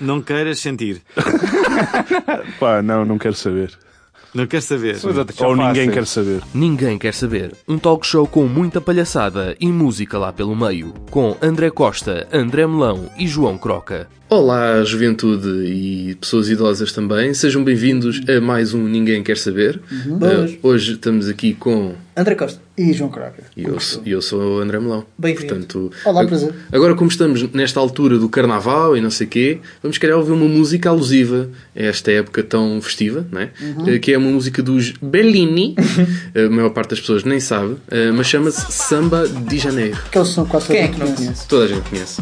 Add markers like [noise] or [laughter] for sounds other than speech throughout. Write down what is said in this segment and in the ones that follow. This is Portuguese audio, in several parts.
Não queiras sentir. [laughs] Pá, não, não quero saber. Não queres saber. Ou ninguém quer saber. Ninguém quer saber. Um talk show com muita palhaçada e música lá pelo meio. Com André Costa, André Melão e João Croca. Olá, juventude e pessoas idosas também. Sejam bem-vindos a mais um Ninguém Quer Saber. Uh, hoje estamos aqui com. André Costa e João Croca. E eu, eu sou o André Melão. Bem-vindo. Portanto, Olá, ag- prazer. Agora, como estamos nesta altura do Carnaval e não sei quê, vamos querer ouvir uma música alusiva a esta época tão festiva, não é? Uhum. Uh, que é uma música dos Bellini. [laughs] a maior parte das pessoas nem sabe, uh, mas chama-se Samba de Janeiro. Que eles são quase Quem é que não conhece. conhece? Toda a gente conhece.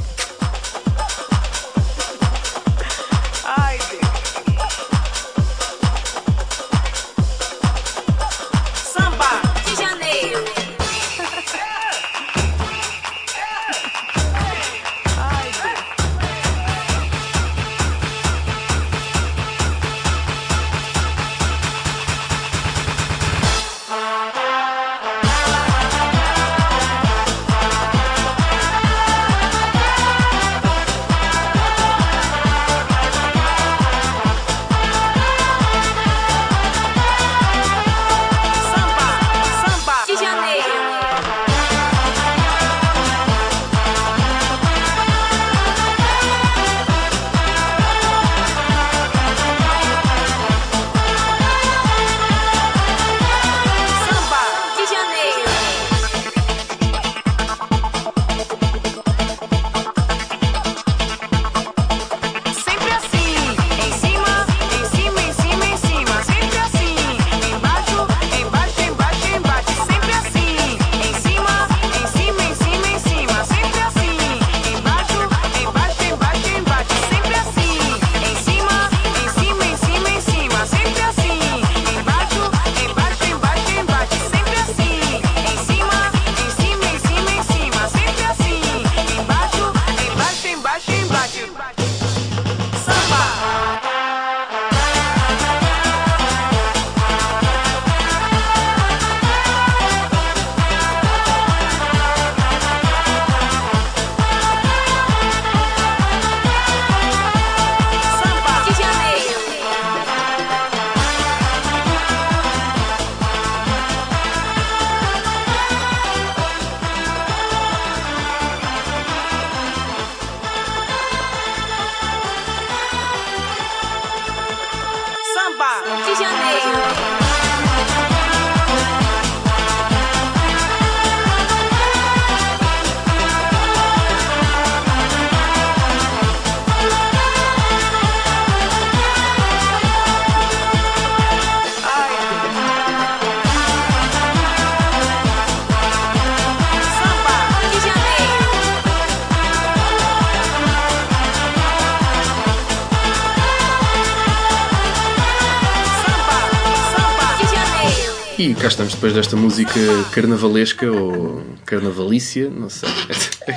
Cá estamos depois desta música carnavalesca ou carnavalícia, não sei. É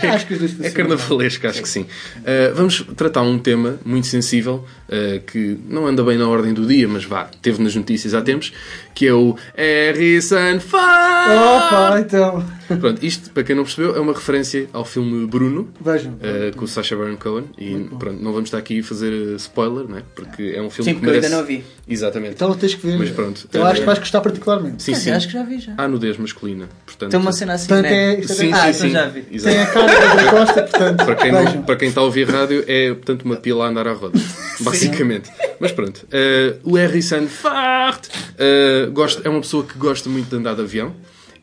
funcionam. carnavalesca, acho que sim. Uh, vamos tratar um tema muito sensível uh, que não anda bem na ordem do dia, mas vá, teve nas notícias há tempos, que é o Harrison Ford. Opa, então. Pronto, isto, para quem não percebeu, é uma referência ao filme Bruno, Vejam. uh, com o Sacha Baron Cohen. E pronto, não vamos estar aqui a fazer uh, spoiler, né? porque é um filme Sim, que porque eu ainda merece... não vi. Exatamente. Então tens que ver. Mas pronto. Eu acho que Eh, vais gostar particularmente. Sim, sim. acho que já vi já. Há nudez masculina. Portanto, Tem uma cena assim, Portanto, né? é, é Sim, Ah, sim, então sim. já vi. Exato. Tem a cara da Costa, portanto. Para quem, não- para quem está a ouvir rádio, é portanto uma pila a andar à roda. [laughs] Basicamente. Mas pronto. eh, o Harrison Ford eh, gosta, é uma pessoa que gosta muito de andar de avião.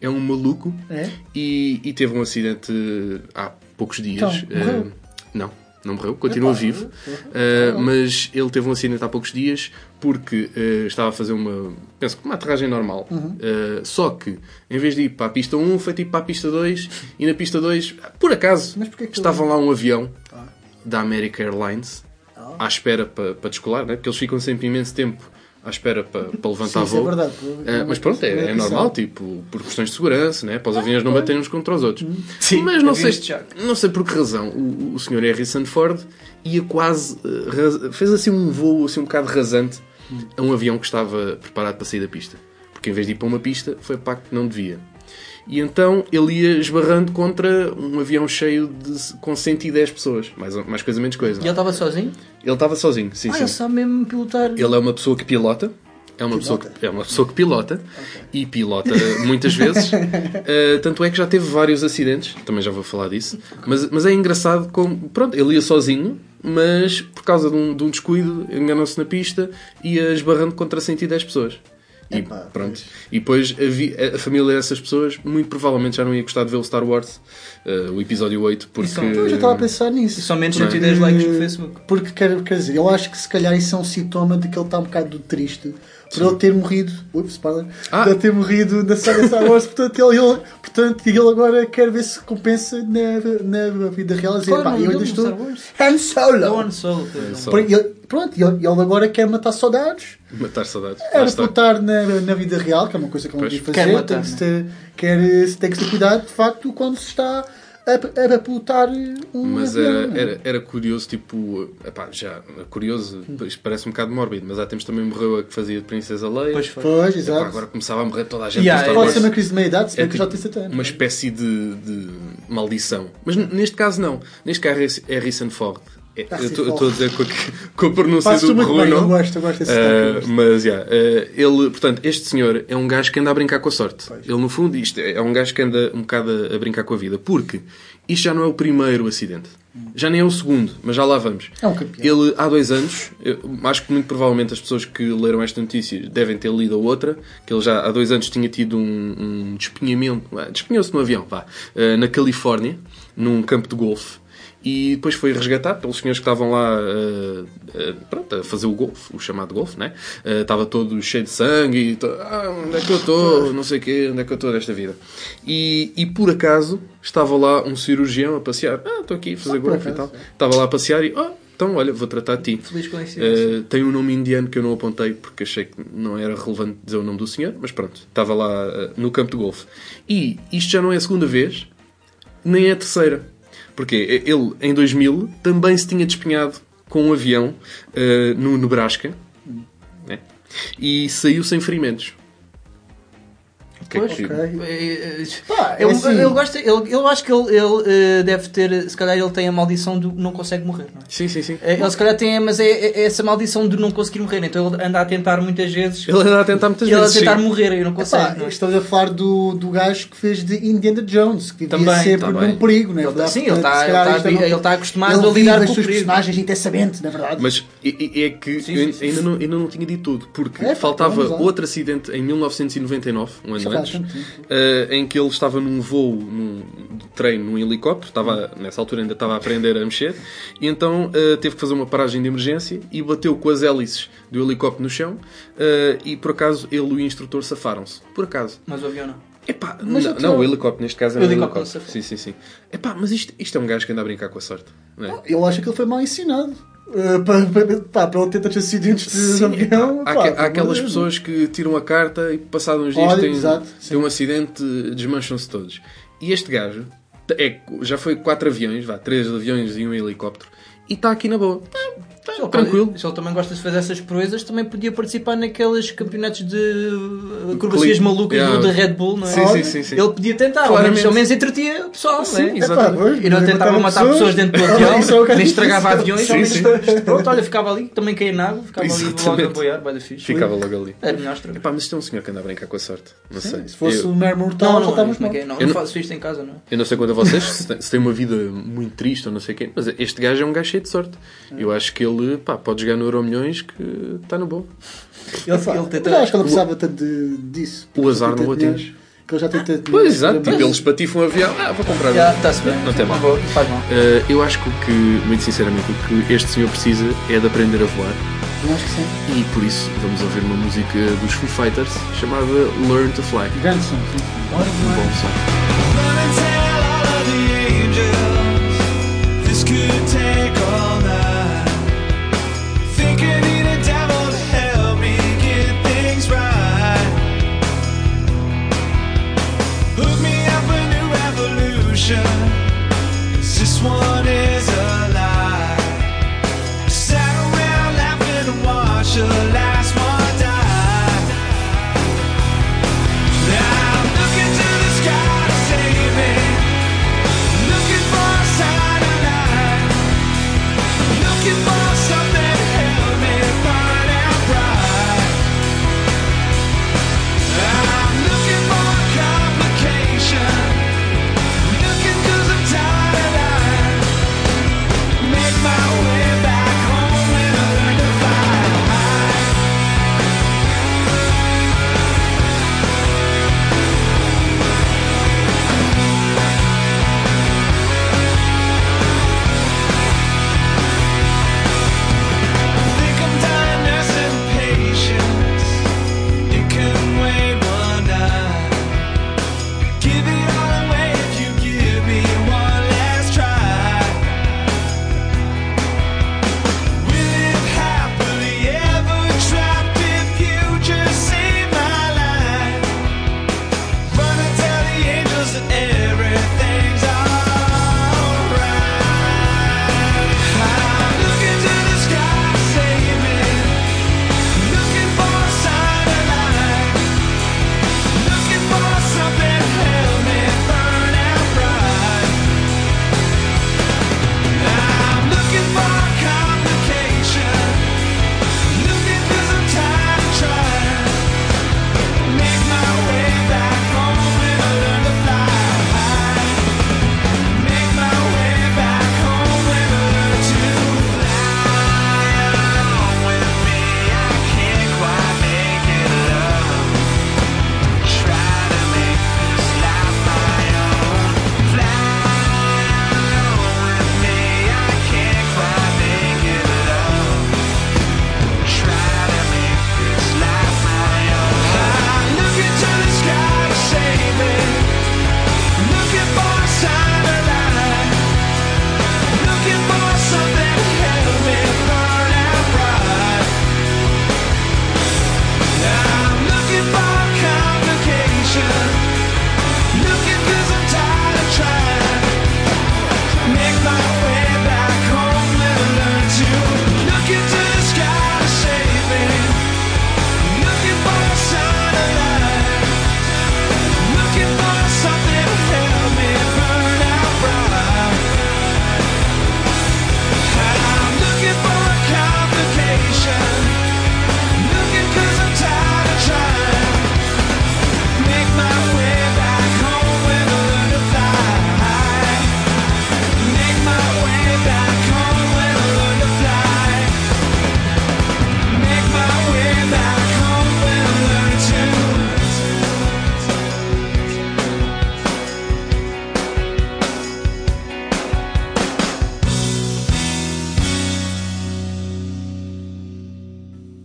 É um maluco. É? E, e teve um acidente há poucos dias. Então? Eh, não, não morreu, continua Epá, vivo. Uh, mas ele teve um acidente há poucos dias porque uh, estava a fazer uma, penso que uma aterragem normal. Uhum. Uh, só que, em vez de ir para a pista 1, foi tipo para a pista 2 e na pista 2, por acaso, que estava lá um avião da American Airlines Ah. à espera para, para descolar, né? porque eles ficam sempre imenso tempo à espera para, para levantar Sim, é voo. verdade. Uh, mas pronto, é, é normal, tipo, por questões de segurança, né? para os aviões não baterem uns contra os outros. Sim, mas não sei, não sei por que razão o, o senhor Harrison Ford ia quase. ras- fez assim um voo assim um bocado rasante a um avião que estava preparado para sair da pista. Porque em vez de ir para uma pista, foi para a que não devia. E então ele ia esbarrando contra um avião cheio de, com 110 pessoas. Mais, mais coisa, menos coisa. E ele estava sozinho? Ele estava sozinho, sim, Ah, sim. ele sabe mesmo pilotar. Ele é uma pessoa que pilota. É uma, pessoa que, é uma pessoa que pilota e pilota muitas vezes. Uh, [laughs] tanto é que já teve vários acidentes, também já vou falar disso. Mas, mas é engraçado como. Pronto, ele ia sozinho, mas por causa de um, de um descuido, enganou-se na pista e ia esbarrando contra 110 pessoas. E Epá, pronto. E depois a, vi- a família dessas pessoas muito provavelmente já não ia gostar de ver o Star Wars, uh, o episódio 8, porque. são- Eu já estava a pensar E nisso. menos Não é? 110 likes no Facebook. Porque quer, quer dizer, eu acho que se calhar isso é um sintoma de que ele está um bocado triste por ele ter morrido. Ups, spoiler. Ah. Por ele ter morrido na saga Star Wars. portanto, ele, ele- portanto, ele agora quer ver se compensa na, na vida real. Dizer, é pá, eu ainda estou. Han É Solo! Han Solo. É. Só Por- ele- Pronto, ele, ele agora quer matar saudades. matar saudades. Era pilotar na, na vida real, que é uma coisa que ele não Pois. devia Quer fazer. matar, tem, que se ter, quer, se tem que ter cuidado, de facto, quando se está a, a pilotar um Mas era, era, era curioso, tipo, epá, já, curioso, isto parece um bocado mórbido, mas há tempos também morreu a que fazia de Princesa Leia. Pois foi. Pois, Epá, exato. agora começava a morrer toda a gente. Yeah, Pode Wars. ser uma crise de meia-idade, se É bem que já tipo tem 70 anos. uma espécie de, de maldição. Mas neste caso não. Neste caso é Harrison Ford. É, Ah, eu sim, estou a dizer com a, com a pronúncia do muito bem, eu Bruno. gosto, eu gosto desse Uh, mas, yeah, uh, ele, portanto, este senhor é um gajo que anda a brincar com a sorte. Ele, no fundo, isto é é um gajo que anda um bocado a, a brincar com a vida. Porque isto já não é o primeiro acidente. Já nem é o segundo, mas já lá vamos. É um campeão. Ele, há dois anos, eu acho que muito provavelmente as pessoas que leram esta notícia devem ter lido a outra, que ele já há dois anos tinha tido um, um despinhamento, ah, despinhou-se no avião, vá, ah, na Califórnia, num campo de golfe. E depois foi resgatado pelos senhores que estavam lá ah, ah, pronto, a fazer o golfe, o chamado golfe, né? Ah, estava todo cheio de sangue e ah, onde é que eu estou? Não sei o quê, onde é que eu estou desta vida? E, e por acaso estava lá um cirurgião a passear. Ah, estou aqui a fazer por golfe e tal. Estava lá a passear e, oh, então olha, vou tratar de ti. Feliz coincidência. Uh, tem um nome indiano que eu não apontei porque achei que não era relevante dizer o nome do senhor, mas pronto, estava lá uh, no campo de golfe. E isto já não é a segunda vez, nem é a terceira. Porque ele, em 2000, também se tinha despenhado com um avião uh, no Nebraska né? e saiu sem ferimentos. Que é Pois, que- É, é, é, Pá, é eu, assim. eu, gosto, ele, eu acho que ele, ele, eh, deve ter, se calhar ele tem a maldição do não consegue morrer, não é? Sim, sim, sim. Eh, Ele se calhar tem, mas é, é- é essa maldição de não conseguir morrer, então ele anda a tentar muitas vezes. Ele anda a tentar muitas Ele a vezes. tentar sim. morrer e não consegue. Epá, não é? estamos a falar do, do gajo que fez de Indiana Jones, que vivia Também, sempre tá bem. num perigo, não é Ele- verdade? sim, ele está- ele é habi- uma- ele está acostumado ele a lidar com os seus personagens intensamente, na verdade. Mas é, é- é que Sim, eu sim, sim. ainda, não, ainda não tinha dito tudo, porque É, faltava outro acidente em 1999, um ano antes, tanto tempo. eh, em que ele estava num voo num, de treino num helicóptero, estava, nessa altura ainda estava a aprender a mexer, e então eh, teve que fazer uma paragem de emergência e bateu com as hélices do helicóptero no chão eh, e por acaso ele e o instrutor safaram-se. Por acaso. Mas o avião não. Epá, Mas não, não, o helicóptero neste caso é O um helicóptero helicóptero. safou. Sim, sim, sim. Epá, mas isto, isto é um gajo que anda a brincar com a sorte. Não é? Eu acho que ele foi mal ensinado. Uh, para, para, ele ter acidentes de avião. há, pá, há aquelas Deus. pessoas que tiram a carta e passado uns dias Olha, têm, exato, têm um acidente, desmancham-se todos. E este gajo é, já foi quatro aviões, vá, três aviões e um helicóptero, e está aqui na boa. Se ele, Tranquilo. Se ele também gosta de fazer essas proezas, também podia participar naqueles campeonatos de acrobacias malucas Yeah. do, da Red Bull, não é? Sim, sim, sim, sim. Ele podia tentar, ao menos, ao menos entretia o pessoal, Sim, não é? pois, E não tentava matar pessoas dentro do [laughs] avião, é nem estragava aviões, Sim, sim. pronto, olha, ficava ali, também caía na água, ficava ali logo a Exatamente. boiar, vai da fixe. Ficava logo ali. Era melhor estragar. Epá, mas isto é um senhor que anda a brincar com a sorte. Não sei. Se fosse o mero mortal, Não, já não, estávamos é mal. é? não, Eu não não- faço isto em casa, não. eu não sei quanto a vocês, se têm uma vida muito triste ou não sei o quê, mas este gajo é um gajo cheio de sorte. Eu acho que ele pá, pode jogar no Euro Milhões que está no bom. Ele, Pá, ele tenta... eu acho que ele não precisava tanto de- disso. O azar não o atinge. Que ele já tem tanto Pois, exato. Mas- Tipo, eles patifam um avião. Ah, vou comprar. Já, um. está-se bem. Não tem mal. Vou- Faz mal. Uh, eu acho que o que, muito sinceramente, o que este senhor precisa é de aprender a voar. Eu acho que sim. E por isso vamos ouvir uma música dos Foo Fighters chamada Learn to Fly. Grande som. Um bom som.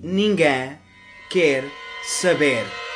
Ninguém quer saber.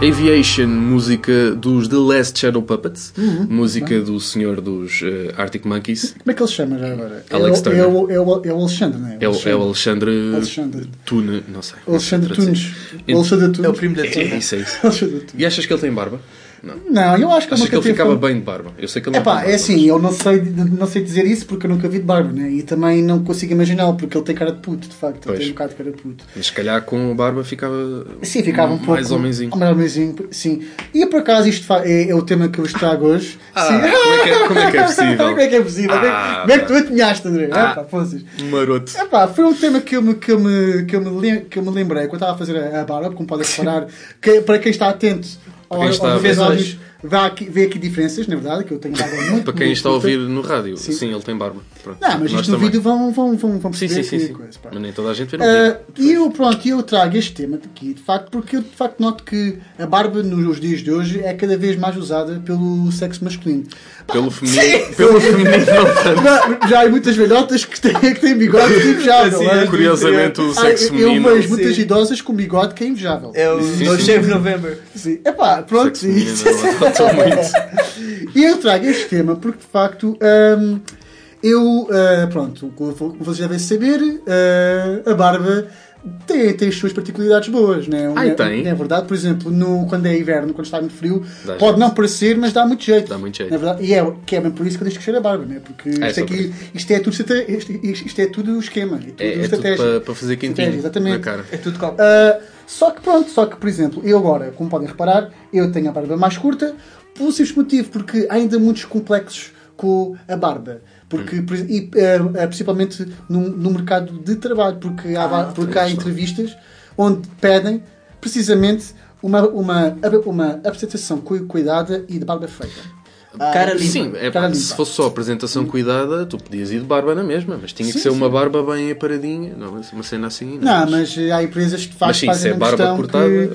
Aviation, música dos The Last Shadow Puppets, Uhum. música do senhor dos eh, Arctic Monkeys. Como é que ele se chama já agora? Alex é, o- Turner. é, o, é, o, é o Alexandre, não é? É o, é o Alexandre, Alexandre. Tune, não sei. Alexandre Tunes. Alexandre Tunes. É o primo da É, Tina. é isso, é isso. [laughs] E achas que ele tem barba? Não. Não, eu acho que Achas nunca que ele ficava bem de barba? Eu sei que ele É não é assim, eu não sei, não sei dizer isso porque eu nunca vi de barba, né? E também não consigo imaginá-lo porque ele tem cara de puto, de facto. Pois. Ele tem um bocado de cara de puto. Mas se calhar com a barba ficava Sim, ficava um pouco. mais homenzinho. Mais homenzinho, sim. E por acaso isto é, é o tema que eu vos trago hoje. Ah, sim. como é que é- como é que é possível? [laughs] como é que é possível? É- Ah, como é que tu adivinhaste, André? Ah. Ah, pá, fosse. Maroto. Epá, foi um tema que eu me, que eu me, que eu me, que eu me lembrei quando estava a fazer a, a barba, como podem [laughs] reparar, que, para quem está atento está aos a episódios, vê aqui, vê aqui diferenças, na verdade, que eu tenho barba muito Para quem muito está a ouvir no rádio, Sim. sim, ele tem barba. Pronto. Não, mas Nós isto no vídeo vão, vão, vão, vão Sim, perceber sim, sim. que sim. coisa, pá. Mas nem toda a gente vê no vídeo. Ah, e eu, pronto, eu trago este tema aqui, de facto, porque eu de facto noto que a barba nos dias de hoje é cada vez mais usada pelo sexo masculino. Pelo feminino, [laughs] pelo feminino não tanto. Já, há muitas velhotas que têm, que têm bigode que é invejável. Não é? Curiosamente, o Ah, sexo eu feminino. vejo muitas Sim. idosas com bigode que é invejável. É o Sim, sim. Shave November. Sim. Epá, pronto. Sexo adotou muito. E eu trago este tema porque, de facto, hum, Eu, ah, pronto, como vocês devem saber, ah, a barba tem, tem as suas particularidades boas, né? Ai, é, tem? É verdade, por exemplo, no, quando é inverno, quando está muito frio, Dá pode jeito. não parecer, mas dá muito jeito. Dá muito jeito. Na verdade, e é, que é bem por isso que eu deixo crescer a barba, né? Porque isto, É, por aqui, isso. isto, é tudo, isto, isto é tudo esquema. É tudo É, é tudo estratégia. para, para fazer quentinho Estratégia, exatamente. na cara. É tudo. Uh, só que pronto, só que por exemplo, eu agora, como podem reparar, eu tenho a barba mais curta, pelo simples motivo, porque há ainda muitos complexos com a barba. Porque, por ex- e, uh, uh, principalmente no, no mercado de trabalho, porque há, va- porque há entrevistas onde pedem precisamente uma, uma, uma apresentação cu- cuidada e de barba feita. Cara limpa. Sim, é, Cara se fosse só apresentação cuidada, tu podias ir de barba na mesma, mas tinha que Sim, ser sim. uma barba bem aparadinha, não, uma cena assim. Não, mas uh, há empresas que Mas faz, sim, fazem se é a barba cortada,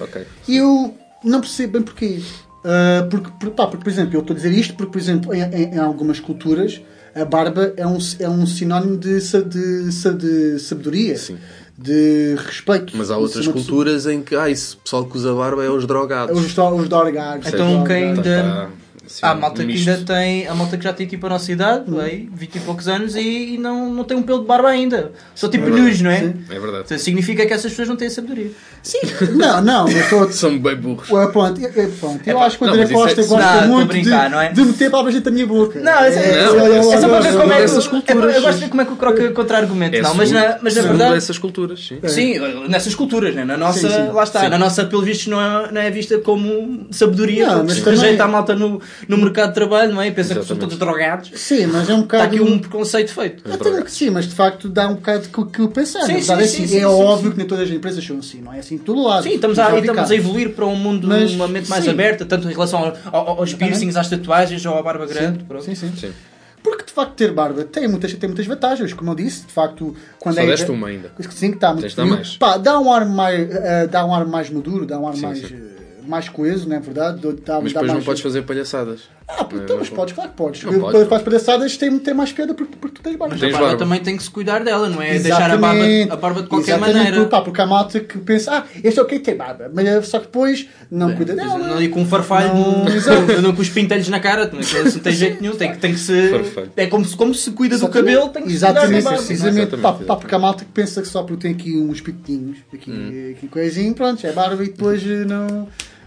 que-. Eu não percebo bem porquê. Ah, porque, por- pá, porque, por exemplo, eu estou a dizer isto porque, por exemplo, em, em- em algumas culturas a barba é um, é um sinónimo de, de, sa- de sabedoria, Sim. de respeito. Mas há Se outras culturas em que, ah, esse pessoal que usa barba é os drogados. Os, do- os dorgados. Então os quem dorgados. Assim, Há malta que ainda tem, a malta que já tem tipo a nossa idade, aí, 20 e poucos anos, e, e não, não tem um pelo de barba ainda. Só tipo news, não é? Sim. É verdade. Então, significa que essas pessoas não têm sabedoria. Sim, não, não, eu [laughs] estou. São bem burros. Ué, Pronto, eu, eu- pronto, eu Epá, acho que o não, André é- Costa Não, gosta a muito brincar, de, não é? de meter palavras dentro da minha boca. Não, é, é, Não, é, é só para ver são como é que, eu, gosto de ver como é que o Croca contra-argumenta. É não, mas na, mas na verdade. dessas culturas, sim. Sim, nessas culturas, né? na nossa, Sim, sim. lá está, Sim. na nossa, pelo visto, não é, não é vista como sabedoria, Não, mas rejeita a malta no, no mercado de trabalho, não é? E pensa que são todos drogados. Sim, mas é um Está bocado. aqui um preconceito feito. Eu tenho que sim, mas de facto dá um bocado que, que pensar. Sim, é, assim, sim, é sim, óbvio sim. que nem todas as empresas são assim, não é assim de todo lado. Sim, estamos a, vi estamos a evoluir para um mundo Mas, uma mente mais sim. aberta, tanto em relação ao- ao- aos piercings, às tatuagens ou à barba grande. pronto. Sim, sim. Sim. Porque de facto ter barba tem muitas, tem muitas vantagens, como eu disse, de facto, quando Só é. deste uma ainda. Sim, que está muito. Pá, dá um ar mais, eh, dá um ar mais maduro, dá um ar Sim, mais, sim. eh, mais coeso, não é verdade? Dá, Mas dá depois mais... não podes fazer palhaçadas. Ah, pô, Não, então, não mas pode. podes, claro que podes. Não Quando pode, faz palhaçadas tem, tem mais piada porque, porque tu tens barba. Mas Tens a barba, barba. também tem que se cuidar dela, não é? Deixar a barba, Exatamente. a barba de qualquer Exatamente, maneira. Porque, pá, porque há malta que pensa, ah, este é o que tem barba, mas eh, só que depois não cuida Pois, dela. Não ir com um farfalho, Não, não, não com os pintelhos na cara, não, não tem jeito nenhum, tem, que- tem que se. Farfalho. É como se, como se cuida do Exatamente. cabelo, tem que se cuidar Exatamente, da barba. precisamente. Exatamente, Pá, exatamente. pá, porque há malta que pensa que só porque tem aqui uns pitinhos, aqui, Hum. aqui coisinho, pronto, é barba e depois eh,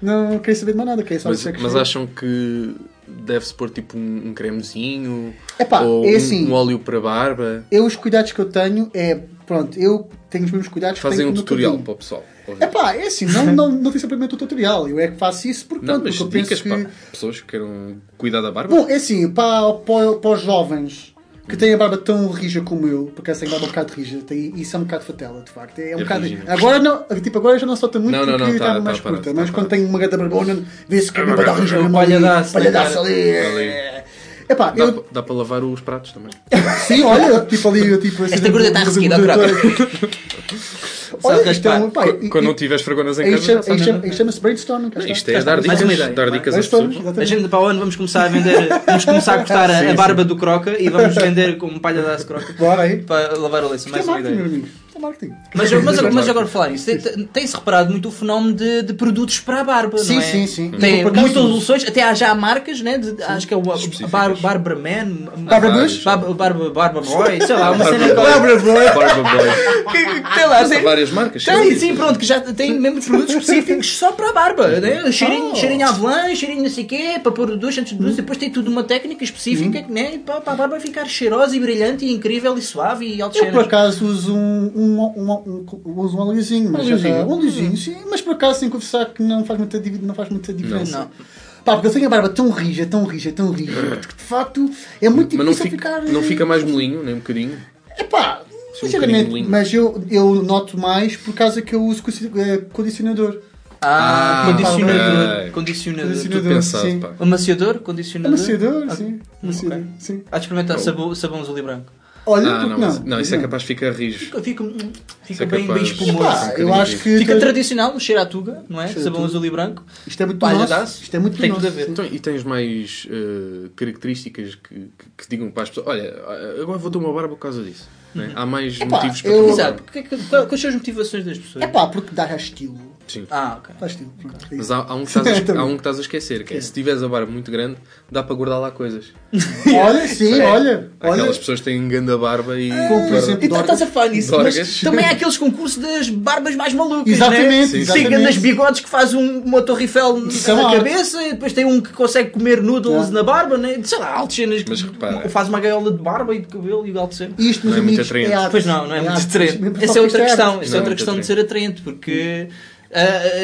não, não quer saber de mais nada, quer só Mas, que mas foi. acham que deve-se pôr tipo um, um cremezinho? Epá, ou é um- assim. um óleo para barba? Eu, os cuidados que eu tenho é, pronto, eu tenho os mesmos cuidados que Fazem tenho um tutorial para o pessoal. É pá, é assim, não, não, não tem simplesmente o tutorial, eu é que faço isso porque, Não, pronto, mas porque eu dicas penso que... para pessoas que queiram cuidar da barba? Bom, é assim, para, para, para os jovens que têm a barba tão rija como eu, porque essa barba é um bocado rija, tem, isso é um bocado fatela, de facto. É, um É bocado. rígido. Agora não, tipo, agora já não solta muito Não, não, porque não, tá- está tá mais parado, curta, tá mas quando tenho uma gata barbona, vê-se que a barba rija É ali, palhadaço ali. Ali. Epá, Dá, eu, pa- dá para lavar os pratos também. [laughs] sim, olha, tipo ali, eu, tipo assim. Esta gorda está ressequida, [laughs] Olha, Só isto é um, raspar. pá, Qu- Quando e- não tiveres fregonas em casa, chama-se brainstorming. está. Isto é dar Mais uma dicas, ideia. dar dicas às pessoas. A gente para o ano vamos começar a vender, [laughs] vamos começar a cortar a, a barba do croca e vamos vender com palha da croca Bora aí. para lavar a louça. Isto é Mais uma ideia. É marketing. Mas, mas, mas agora falar nisso, tem- tem-se reparado muito o fenómeno de, de produtos para a barba, Sim, não é? sim, sim. Tem acaso, muitas soluções, até há já marcas, né? de- acho que é o. Bar, Barberman, Barbara Há Bush? Barba Boy, sei lá, uma cena Boy. Barbara Boy. Barba Boy. que, que, tem lá, tem, várias marcas. tem, sim, pronto, que já tem mesmo produtos específicos só para a barba, né? cheirinho, Oh. cheirinho avelã, cheirinho não sei o quê, para pôr o duche antes do duche, depois tem tudo uma técnica específica né? para, para a barba ficar cheirosa e brilhante e incrível e suave e Eu por alto acaso uso um, um, um, um, uso um oleozinho, mas Um um oleozinho, sim, mas por acaso sem confessar que não faz muita, não faz muita diferença. Não. Pá, porque eu tenho a barba tão rija, tão rija, tão rija, que de facto é muito Mas não difícil fica, ficar. não fica mais molinho, nem um bocadinho. É pá, um sinceramente, molinho. mas eu, eu noto mais por causa que eu uso eh, condicionador. Ah, Ah, condicionador. Condicionador. Condicionador. Pensado, sim. Amaciador? Condicionador? Amaciador, Ah, sim. Amaciador, sim. Há de experimentar sabão, sabão azul e branco. Olha, Ah, porque não, não? mas- não, isso é capaz de ficar rijo. Fica, fica, fica é bem, bem espumoso. Um eu acho que. Fica tradicional, cheira a tuga, não é? Sabão azul e branco. Isto é muito já nosso. Isto é muito Tem nosso. tudo a ver. Então, e tens mais eh, características que, que, que digam para as pessoas: olha, agora vou ter uma barba por causa disso. Né? Há mais Epá, motivos para eu- Exato. barba. Que, quais são as motivações das pessoas? É pá, porque dá estilo. Sim. Ah, ok. Dá estilo. Pronto, é Mas há, há um que estás a, [laughs] há um que estás a esquecer, que é se tiveres a barba muito grande, dá para guardar lá coisas. [laughs] Olha, sim, olha. Olha. Aquelas pessoas que têm grande barba e. Como, por exemplo, Então estás a falar nisso, Dorgas. mas também há [laughs] aqueles concursos das barbas mais malucas, Exatamente, né? Sim, Tem exatamente. grandes bigodes que faz um, uma torre Eiffel é na cabeça e depois tem um que consegue comer noodles É. na barba, né? sei lá, altas cenas Mas repara. faz uma gaiola de barba e de cabelo e de alto cena. Isto, é muito amigos, atraente. Pois não, não é, muito atraente. Essa só é que outra é questão, essa é outra questão de ser atraente, porque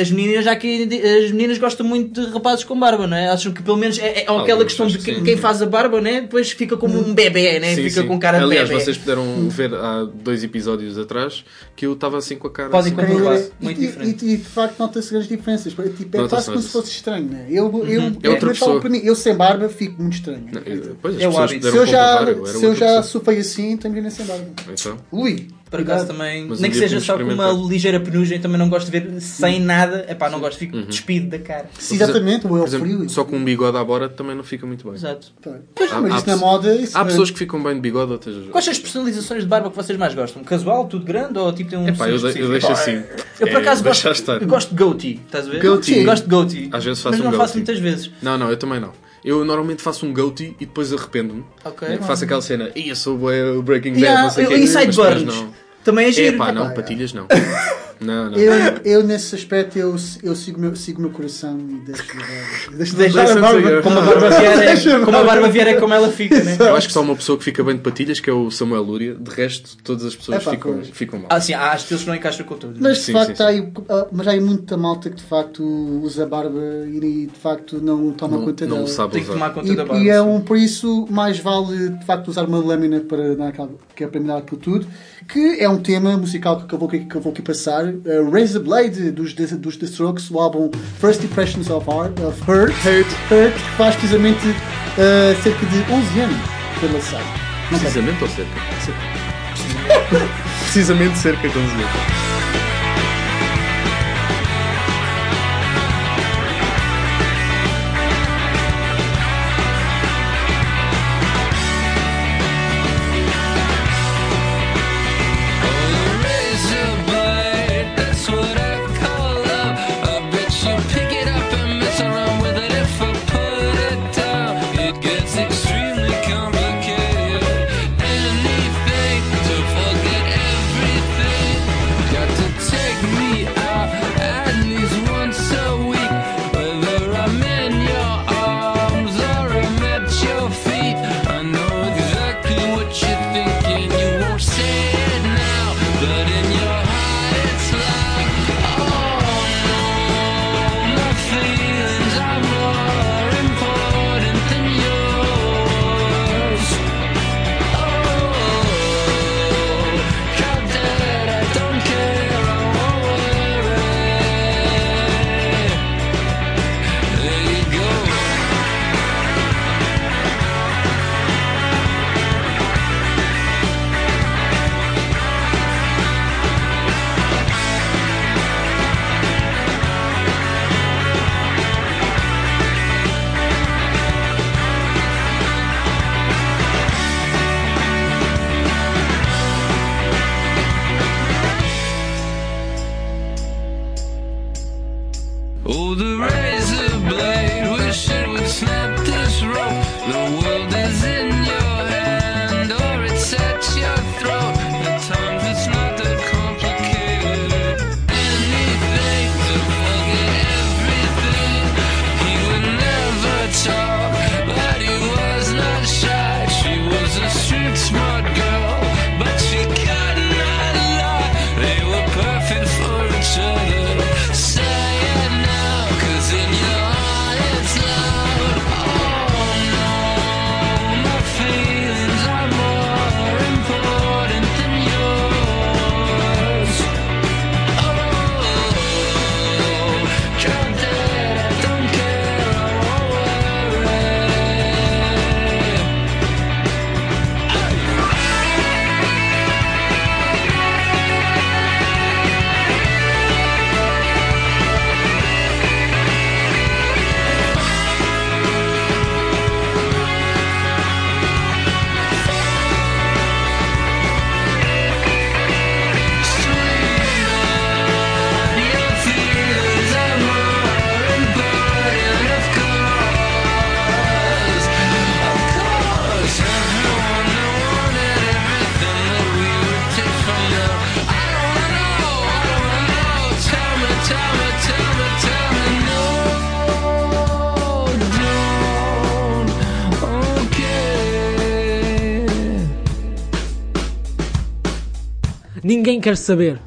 as meninas já que as meninas gostam muito de rapazes com barba, não é? Acham que pelo menos é, é aquela questão de que sim. quem faz a barba, né? Depois fica como um bebê, né? Sim, fica sim. com cara de Aliás, bebê. vocês puderam ver há dois episódios atrás que eu estava assim com a cara. Podem assim, comprovar. E- Muito e, diferente. E, e, de facto nota-se grandes diferenças. Tipo, é quase como se fosse estranho, né? Eu, eu, É outra eu, falo pessoa. para mim, eu sem barba fico muito estranho. Não, eu- Pois, as É o pessoas hábito. se eu já, se eu já sou feio assim, tenho que ir sem barba. Então, Ui, Por acaso também, Mas nem um que seja só com uma ligeira penugem, também não gosto de ver sem nada. É pá, não gosto, fico despido da cara. Exatamente, o frio. só com um bigode à bora também não fica muito bem. Exato. Pois, Há- mas há isso na moda. Isso Há é- pessoas que ficam bem de bigode, outras. Quais são as personalizações de barba que vocês mais gostam? Casual, tudo grande ou tipo tem um Epá, eu, de- eu deixo assim. Eu por É, acaso gosto, estar. eu gosto de goatee, estás a ver? Goatee. Gosto de goatee. Às vezes faço mas um não faço goatee. muitas vezes. Não, não, eu também não. Eu normalmente faço um goatee e depois arrependo-me. Ok. É, faço aquela cena, e eu sou o Breaking Bad, Yeah, não sei o quê. eu- inside burns. Também é giro. Epá, não, patilhas não. [laughs] Não, não. Eu, eu, nesse aspecto, eu, eu sigo o meu, sigo meu coração e deixo a barba. Deixo Deixa a barba. como a barba vier é, como a barba. vier é como ela fica, né? Eu acho que só uma pessoa que fica bem de patilhas, que é o Samuel Lúria. De resto, todas as pessoas Epá, ficam, pois. ficam mal. Ah, sim, há estilos que não encaixam com todos. Mas de Sim, facto sim, há aí, ah, mas há aí muita malta que de facto usa barba e de facto não toma não conta não dela. sabe Tem que usar. tomar conta da E, barba. e é sim. um, por isso mais vale de facto usar uma lâmina para dar aquela, que é para me dar aquilo tudo, que é um tema musical que eu vou, que eu vou aqui passar. Uh, Razor Blade dos, The- dos The Strokes, o álbum First Impressions of, Art, of Hurt, Hurt, Hurt, que faz precisamente uh, cerca de 11 anos foi lançado. Precisamente ou cerca? [laughs] Precisamente cerca de 11 anos. Ninguém quer saber.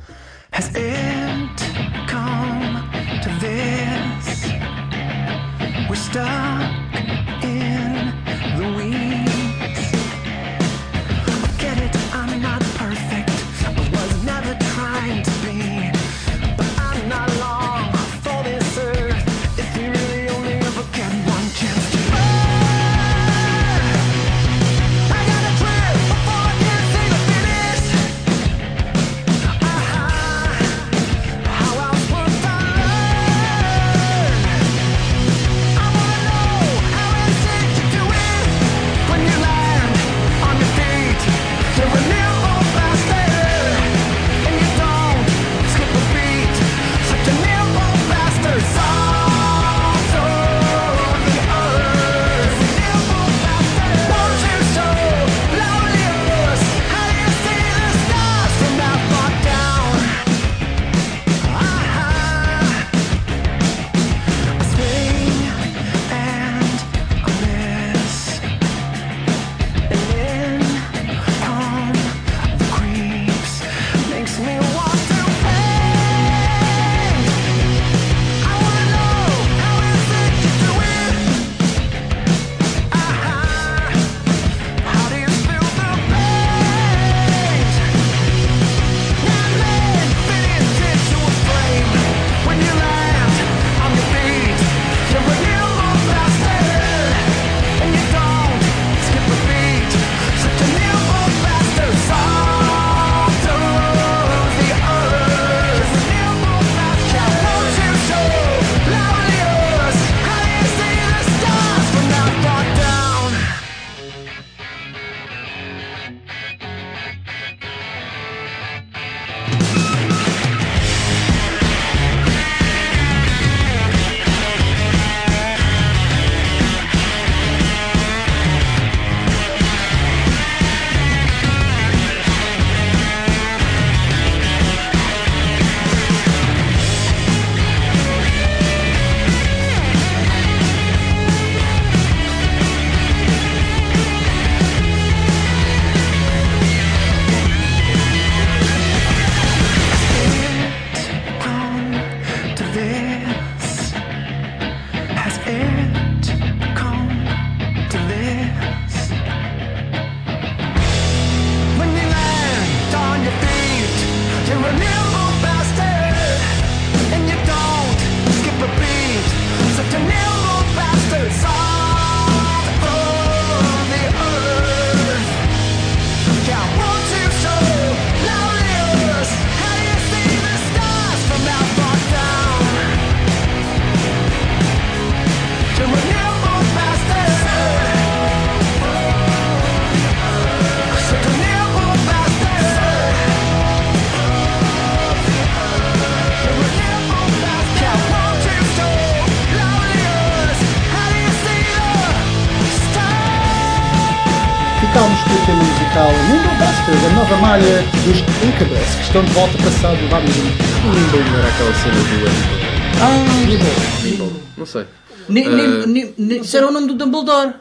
A nova malha dos Incubus, que estão de volta passado vários anos. Nimble não era aquela cena do Animal. Ah, Nimble. Nimble. Não sei. Ni- Ah. ni- ni- ni- Isso era o nome do Dumbledore.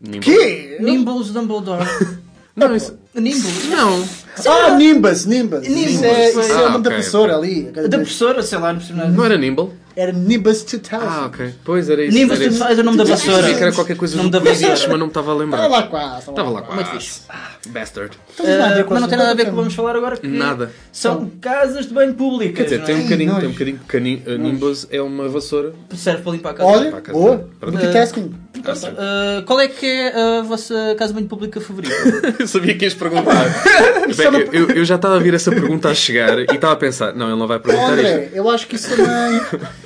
Nimble. Quê? Nimbles Dumbledore. [laughs] Não, isso... Nimbles. Não. Ah, Nimbus, Nimbus. Nimbus. Isso é, isso é Ah, o nome da ok, professora ali. Da professora, sei lá, não percebo nada. Não era Nimble? Era Nimbus 2000. Ah, ok. Pois era isso. Nimbus era isso. é o nome da vassoura. Sabia que era qualquer coisa Nome do vassoura. mas não me estava a lembrar. Estava lá quase. Estava lá Muito quase. fixe. Ah, Bastard. Ah, com mas não tem nada a ver com o que vamos falar agora. Nada. São casas de banho públicas. Quer dizer, não tem um é? bocadinho, tem um bocadinho, Nimbus é uma vassoura. Serve para limpar a casa. Olha, boa. Multitasking. Ah, sim. Ah, qual é que é a vossa casa de banho pública favorita? [laughs] Eu sabia que ias perguntar. [laughs] Bem, eu, eu já estava a vir essa pergunta a chegar e estava a pensar, não, ele não vai perguntar isto. André, eu acho que isso também.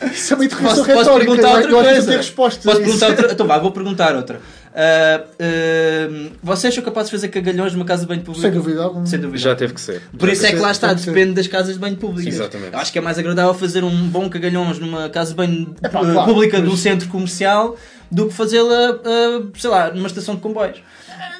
[laughs] Isso é uma interrogação Posso, posso retórica. perguntar eu outra acho que coisa? ter resposta. Posso perguntar outra? Então vá, vou perguntar outra. Ah, ah, vocês são capazes de fazer cagalhões numa casa de banho pública? Sem dúvida alguma. Sem dúvida. Já teve que ser. Por isso é que lá está, que depende das casas de banho públicas. Exatamente. Eu acho que é mais agradável fazer um bom cagalhões numa casa de banho Epá, claro, pública de um mas- centro comercial do que fazê-la, eh, sei lá, numa estação de comboios.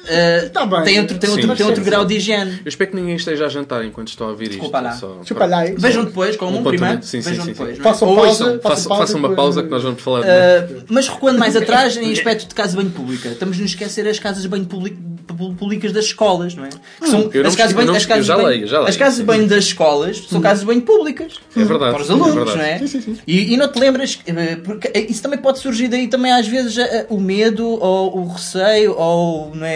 Eh, Tá bem. Tem outro, tem outro, tem outro sim, grau sim. de higiene. Eu espero que ninguém esteja a jantar enquanto estou a ouvir isto. Desculpa lá. Só- Desculpa lá. Vejam depois, com um primeiro. Sim, sim, Vejam sim, depois. é? Façam pausa. pausa uma depois- pausa que nós vamos falar de Uh, mas recuando mais [laughs] atrás em aspecto de casa de banho pública, estamos a nos esquecer as casas de banho públicas das escolas, não é? Que são Eu não as casas de eu banho, não- as casas já de banho- leio, já leio. as casas de banho das escolas são casas de banho públicas. É verdade, Para os é alunos, não é? Sim, sim, sim. E, não te lembras, eh, porque isso também pode surgir daí também às vezes o medo ou o receio ou, não é,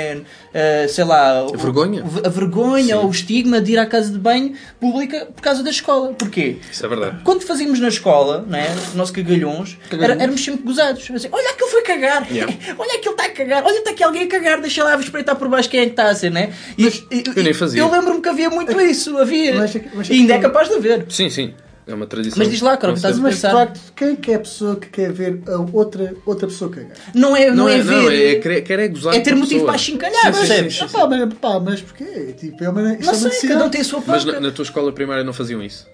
eh, sei lá... o- vergonha. A vergonha ou o estigma de ir à casa de banho pública por causa da escola. Porquê? Isso é verdade. Quando fazíamos na escola, né, o nosso cagalhões, era, éramos sempre gozados. Assim, olha aquele foi cagar, Yeah. [laughs] olha aquele está a cagar, olha está aqui alguém a cagar, deixa lá espreitar por baixo quem é que está a ser, né? E, e- eu nem fazia. Eu lembro-me que havia muito isso, havia. Mas é que- mas é e ainda é que- capaz de haver. Sim, sim. É uma tradição. Mas diz lá, Carol, Não estás a Mas de pensar. facto, quem é que é a pessoa que quer ver a outra, outra pessoa cagar? Não é, não, Não é, é, ver. não, é querer, querer é gozar é ter com a motivo pessoa. para chincalhar, Sim, sim, percebes? Ah, pá, mas, pá, mas porquê? Tipo, é uma, Não é uma sei, cada um tem a sua Mas própria. na, na tua escola primária não faziam isso?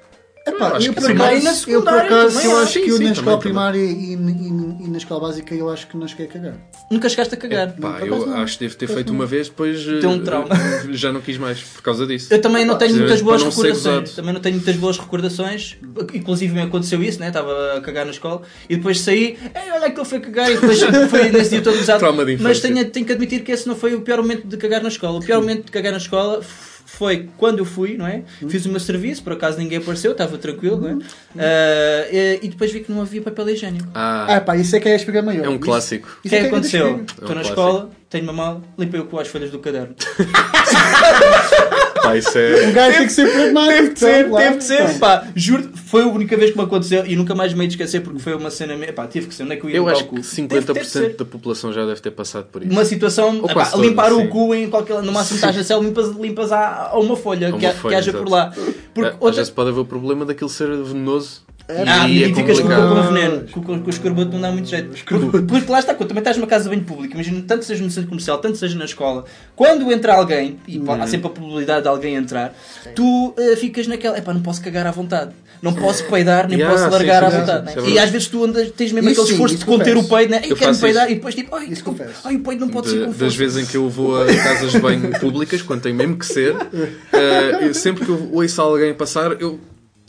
Epá, Eu eu, por sim. Primária e na acaso, eu por secundária acaso, eu acho. que eu na escola primária e, e- e na escola básica eu acho que não cheguei a cagar. Nunca chegaste a cagar. Pá, eu não. acho que devo ter feito acaso uma vez, depois [laughs] Tem um eh, trauma. já não quis mais por causa disso. Eu também não tenho muitas boas não recordações. Também não tenho muitas boas recordações. Inclusive me aconteceu isso, né? Estava a cagar na escola e depois saí, Ei, olha que ele foi cagar e depois [laughs] foi nesse dia todo infância. Mas tenho, tenho que admitir que esse não foi o pior momento de cagar na escola. O pior momento de cagar na escola f- foi quando eu fui, não é? Fiz o meu serviço, por acaso ninguém apareceu, estava tranquilo, não é? Ah, e, e depois vi que não havia papel higiênico. Ah, Ah, pá, isso é que é a espiga maior. é um Isso- clássico. O Isso que é que é que aconteceu? eu Estou É um na clássico. escola, tenho uma mala, limpei o cu às folhas do caderno. Pá, isso Um é. gajo tem que ser pragmático. Teve de ser, então, claro. teve de ser, pá, juro, foi a única vez que me aconteceu e nunca mais me hei de esquecer porque foi uma cena, pá, tive que ser, onde é que eu ia Eu acho o cu? que Teve- teve de 50% ser. da população já deve ter passado por isso. Uma situação, Ou epá, quase toda, limpar o sim. cu em qualquer, no máximo estás na cela, limpas, limpas a, a uma folha, A que, uma ha- folha, que haja exato. por lá. Porque Ah, Às outra... vezes pode haver o problema daquilo ser venenoso. Ah, e e, é ficas com, com o veneno, com, com, escorbuto não dá muito jeito. Porque, porque lá está, quando também estás numa casa bem pública, imagina, tanto seja no centro comercial, tanto seja na escola, quando entra alguém, e Uhum. há sempre a probabilidade de alguém entrar, tu eh, ficas naquela, epá, não posso cagar à vontade, não posso peidar, nem Yeah, posso sim, largar sim, à sim, vontade. sim, né? é e às vezes tu andas, tens mesmo Isso aquele sim, esforço de conter confesso. o peido, né? Eu quero peidar, e depois tipo, ai, desculpa, ai, o peido não pode ser De- com das força. vezes em que eu vou a casas de banho públicas, quando tem mesmo que ser, [laughs] eu- sempre que eu ouço alguém passar, eu.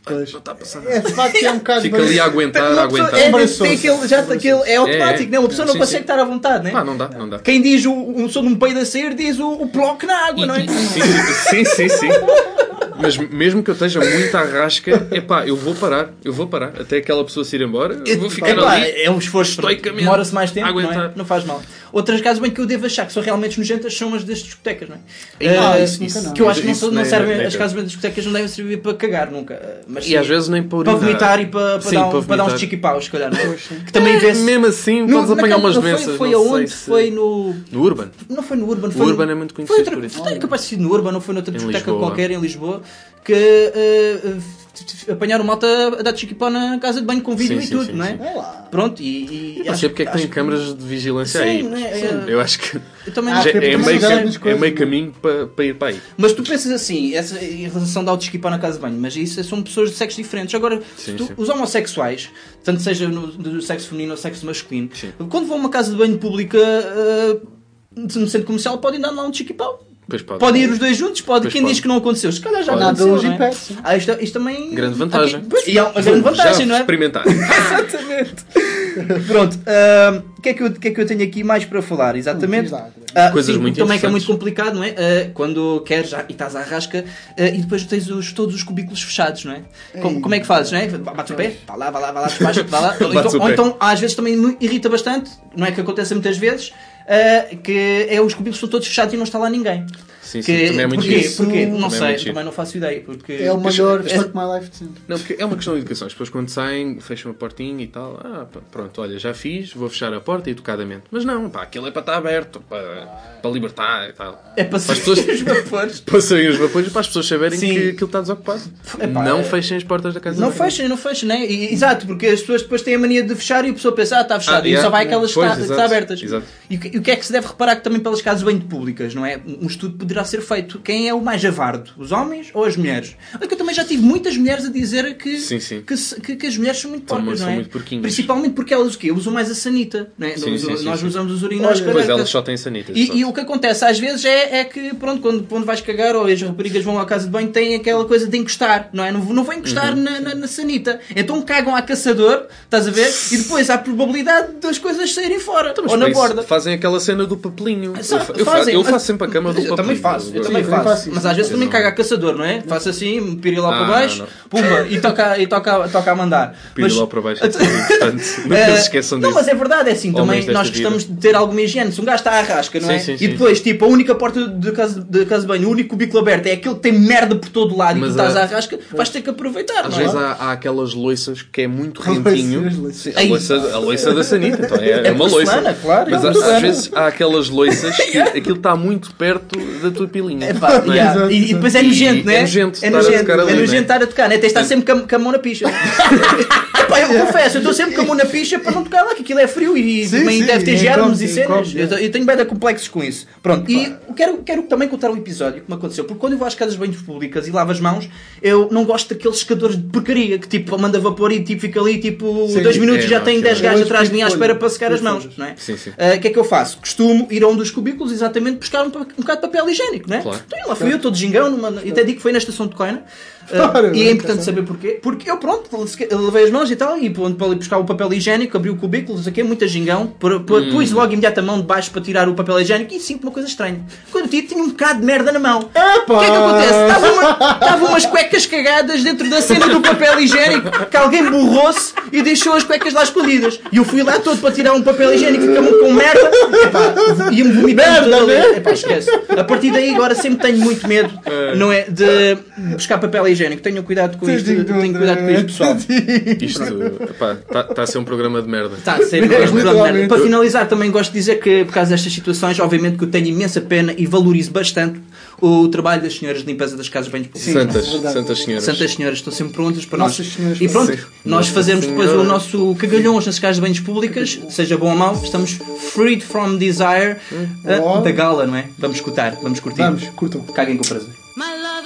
Pois. não está a passar. É, de facto, é um bocado... Fica ali a aguentar, a aguentar. é, tem aquele, já, aquele, é automático, É, é. né? uma pessoa não Sim, consegue sim. estar à vontade, né? Ah, não dá, não dá. Quem diz o, o som de um peido a sair diz o, o bloco na água, não é? Sim, sim, sim, sim. [laughs] Mas mesmo que eu esteja muito à rasca, epá, eu vou parar, eu vou parar. Até aquela pessoa se ir embora, eu vou ficar Epá, ali. é um esforço, estoicamente demora-se mais tempo, não, é? não faz mal. Outras casas bem que eu devo achar que são realmente nojentas são as das discotecas, não é? Ah, isso nunca não. Que eu acho que não, Isso não nem- servem, nem as casas bem das discotecas não devem servir para cagar nunca. eh, Mas E sim, às vezes nem para para urinar. vomitar e para, para, Sim, dar, um- para para dar uns chiquipaus, se calhar. não é? Que também vê-se. Mesmo assim, No- podes apanhar umas não foi- doenças. Foi não sei aonde? se- Foi no. No Urban. Não foi no Urban, O foi Urban no, é muito foi conhecido outra, por isso. Foi capaz de ser no Urban, não foi noutra discoteca qualquer em Lisboa que eh, eh, apanharam malta a dar chiquipão na casa de banho com vídeo Sim, e sim, tudo, sim, não é? sim. É. Pronto, e. e Não sei porque é que tem câmaras de vigilância Sim, aí. né, é- Eu acho que Eu também Ah, é, por meio, algumas é coisas, meio caminho para, para ir para aí. Mas tu pensas assim, essa, em relação de chiquipar na casa de banho, mas isso são pessoas de sexos diferentes. Agora, Sim, tu- sim. os homossexuais, tanto seja no, do sexo feminino ou sexo masculino, Sim. quando vão a uma casa de banho pública eh, no centro comercial, podem dar lá um chiquipau. Pode. Podem ir os dois juntos, pode. Pois Quem pode. diz que não aconteceu? Se calhar já Pode. aconteceu. Nada é? Ah, isto, isto também. Grande vantagem. Aqui- pois, e é uma grande vantagem, Já não é? experimentar. [laughs] Exatamente. Pronto, ah, o que, é que eu, que é que eu tenho aqui mais para falar? Exatamente. Ah, Coisas sim, muito também que é muito complicado, não é? Ah, quando queres já, e estás à rasca e depois tens os, todos os cubículos fechados, não é? Como, como é que fazes, não é? Bates o pé, vá lá, vá lá, vá lá, vá lá. [laughs] Ou então, o ou pé. então, às vezes também me irrita bastante, não é que acontece muitas vezes, ah, que é os cubículos estão todos fechados e não está lá ninguém. Sim, sim, Que, também é muito porquê? Porquê? Não Também é sei, giro. também não faço ideia. Porque É o maior É- Fuck My Life de sempre. Não, porque é uma questão de educação. As pessoas quando saem, fecham a portinha e tal. Ah, pronto, olha, já fiz, vou fechar a porta educadamente. Mas não, pá, aquilo é para estar aberto, para, para libertar e tal. É para Para pessoas- os vapores. [laughs] Para os vapores e para as pessoas saberem Sim. que aquilo está desocupado. Epá, não é- fechem as portas da casa Não fechem, não fechem, né? E- Exato, porque as pessoas depois têm a mania de fechar e a pessoa pensa, ah, está fechado, Ah, e yeah, só vai aquelas que Pois, está, está abertas. exato. E, o que- e o que é que se deve reparar que também pelas casas bem públicas, não é? Um estudo deverá ser feito. Quem é o mais javardo? Os homens ou as mulheres? Olha que eu também já tive muitas mulheres a dizer que, Sim, sim. que, que- que as mulheres são muito porcas, não é? muito. Principalmente porque elas o quê? Usam mais a sanita. Não é? Sim, Nós- usamos os urinóis Olha, Pois elas só têm sanitas. e, e o que acontece às vezes é, é que, pronto, quando, quando vais cagar ou as raparigas vão à casa de banho, têm aquela coisa de encostar, não é? Não, não vão encostar Uhum. na, na, na sanita. Então cagam à caçador, estás a ver? E depois há a probabilidade das coisas saírem fora Então, ou na borda. Fazem aquela cena do papelinho. Eu, Sa- eu, fazem, faço, eu mas- faço sempre a cama do Eu papelinho. também faço, eu também Sim, faço. faço. Mas às vezes também não. caga a caçador, não é? Faço assim, piro lá Ah, para baixo, não. pumba, e toca, e toca, toca a mandar. Mas- lá para baixo. [laughs] É importante. Nunca Eh, se esqueçam não, disso. mas é verdade, é assim, também Homens nós vida. gostamos de ter alguma higiene. Se um gajo está à rasca, não Sim, é? sim, e sim, depois, tipo, a única porta de casa de, casa de banho, o único cubículo aberto é aquele que tem merda por todo lado Mas e tu estás à rasca, vais ter que aproveitar, Às não é? vezes há, há aquelas loiças que é muito [laughs] rentinho. Sim, a, loiça, a loiça da Sanita, então é, é É uma loiça. claro, Mas é porcelana. às vezes há aquelas loiças que [laughs] aquilo está muito perto da tua pilinha. É pá, é? yeah. E, e depois é nojento, não é? é nojento é a nojento, é é? estar a tocar, né? Tens de estar sempre com a, com a mão na picha. [laughs] Epá, eu confesso, eu estou sempre com a mão na picha para não tocar lá, que aquilo é frio e Sim, também sim, deve ter germes e cenas. Eu, eu tenho bem complexos com isso. Pronto, e quero, quero também contar um episódio que me aconteceu, porque quando eu vou às casas de banhos públicas e lavo as mãos, eu não gosto daqueles secadores de porcaria que tipo manda vapor e tipo, fica ali tipo Sim, dois minutos é, e já não, tem aquilo 10 é gajos atrás de mim à espera para secar as mãos, não é? Sim, sim. Ah, O que é que eu faço? Costumo ir a um dos cubículos exatamente buscar um, um bocado de papel higiênico, não é? Claro. Então lá fui eu, todo gingão, numa, até digo que foi na estação de Coina. Ah, e é bem, importante saber porquê. Porque eu, pronto, lavei as mãos e tal, e pronto, para ali buscar o papel higiênico, abri o cubículo, aqui muito gingão, Hum. pus logo imediatamente a mão de baixo para tirar o papel higiênico e sinto uma coisa estranha. Quando tiro, tinha um bocado de merda na mão. O que é que acontece? Estava uma- Estavam umas cuecas cagadas dentro da cena do papel higiênico que alguém borrou-se e deixou as cuecas lá escondidas. E eu fui lá todo para tirar um papel higiênico e ficava com merda. Epá, ia-me vomitando todo ali. Epá, esquece. A partir daí agora sempre tenho muito medo, não é? De buscar papel higiênico. Tenham cuidado com isto. Tenham cuidado com isto, pessoal. Isto está a ser um programa de merda. Está a ser mesmo grande literalmente. merda. Para finalizar, também gosto de dizer que, por causa destas situações, obviamente que eu tenho imensa pena e valorizo bastante o trabalho das senhoras de limpeza das casas bem públicas. Santas, verdade. santas senhoras. Santas senhoras estão sempre prontas para Nossas nós. senhoras E pronto, Sim. nós fazemos depois o nosso cagalhões nas casas de banhos públicas, seja bom ou mau, estamos freed from desire Oh. da gala, não é? Vamos escutar, vamos curtir. Vamos, curtam. Caguem com prazer.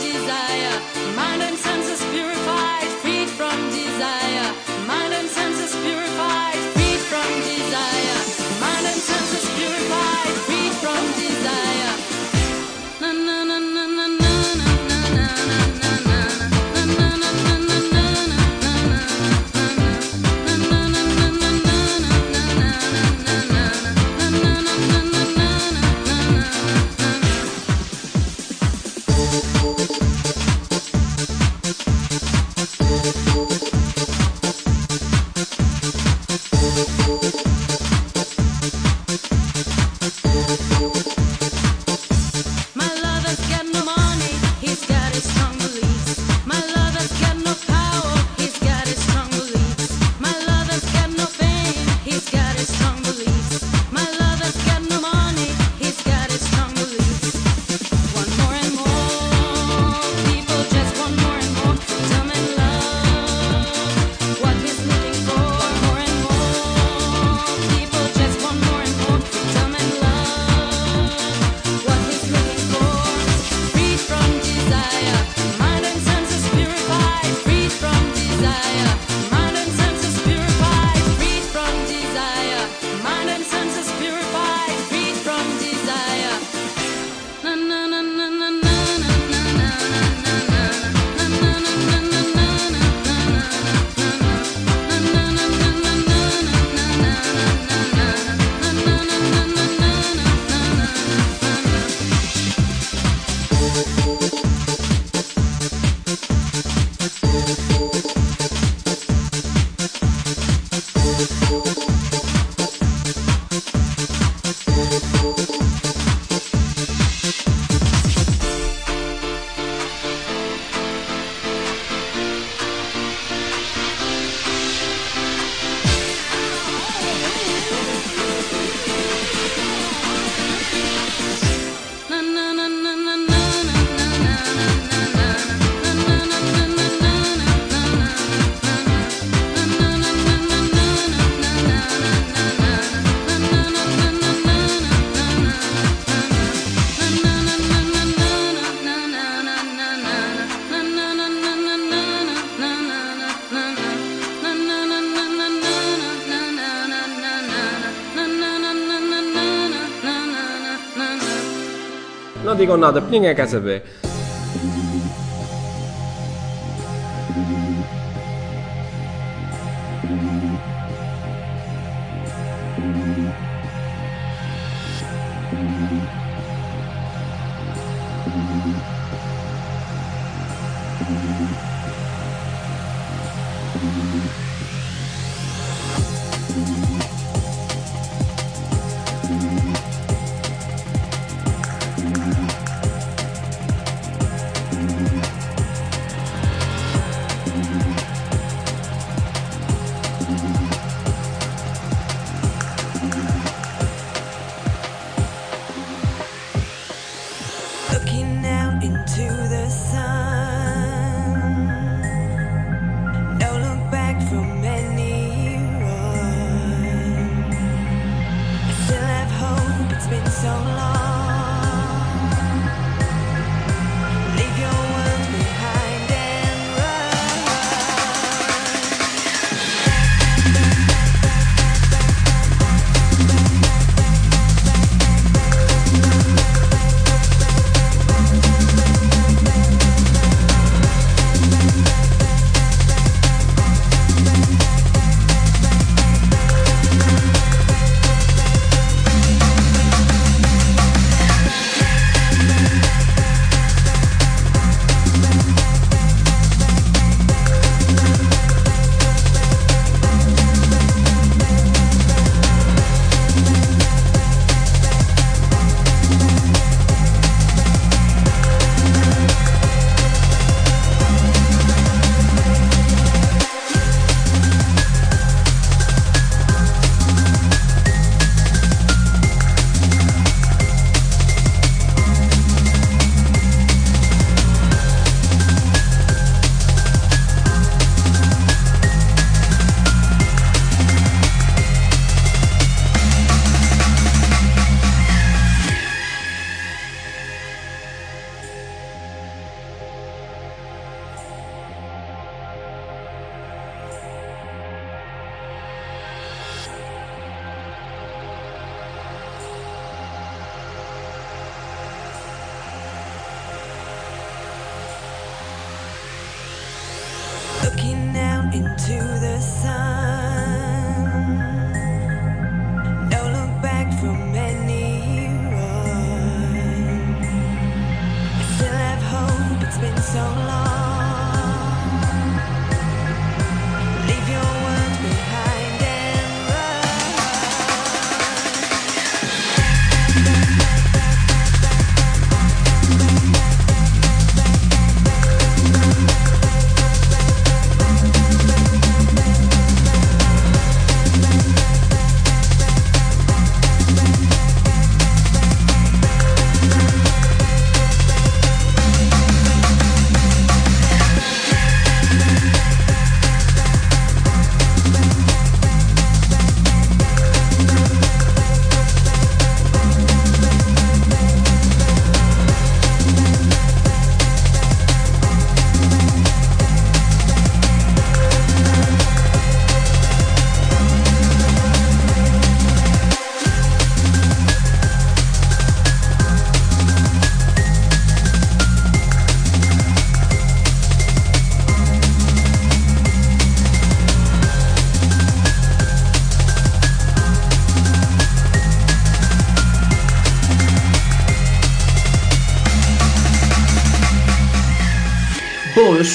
changes digam nada, porque ninguém quer saber.